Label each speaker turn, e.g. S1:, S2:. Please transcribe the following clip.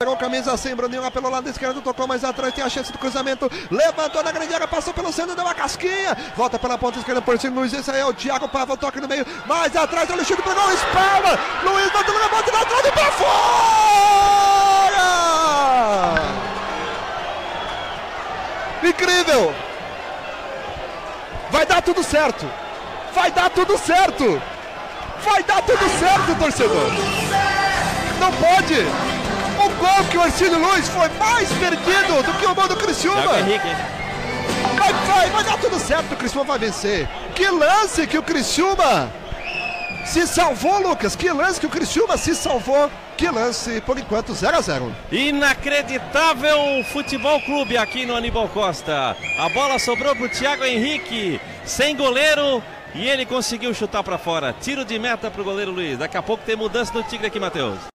S1: Pegou camisa sem, Bruninho pelo lado esquerdo, tocou mais atrás, tem a chance do cruzamento, levantou na grande área, passou pelo centro, deu uma casquinha, volta pela ponta esquerda por cima, Luiz, esse aí é o Thiago Pava, toque no meio, mais atrás, olha o chute, pegou, espalma, Luiz bateu na bola, na trave, pra fora! Incrível! Vai dar tudo certo! Vai dar tudo certo! Vai dar tudo certo, torcedor! Não pode! O gol que o Ercílio Luiz foi mais perdido do que o gol do Criciúma. Vai, vai, vai dar tudo certo, o Criciúma vai vencer. Que lance que o Criciúma se salvou, Lucas. Que lance que o Criciúma se salvou. Que lance, por enquanto, 0 a 0
S2: Inacreditável futebol clube aqui no Aníbal Costa. A bola sobrou pro Thiago Henrique, sem goleiro. E ele conseguiu chutar para fora. Tiro de meta pro goleiro Luiz. Daqui a pouco tem mudança no Tigre aqui, Matheus.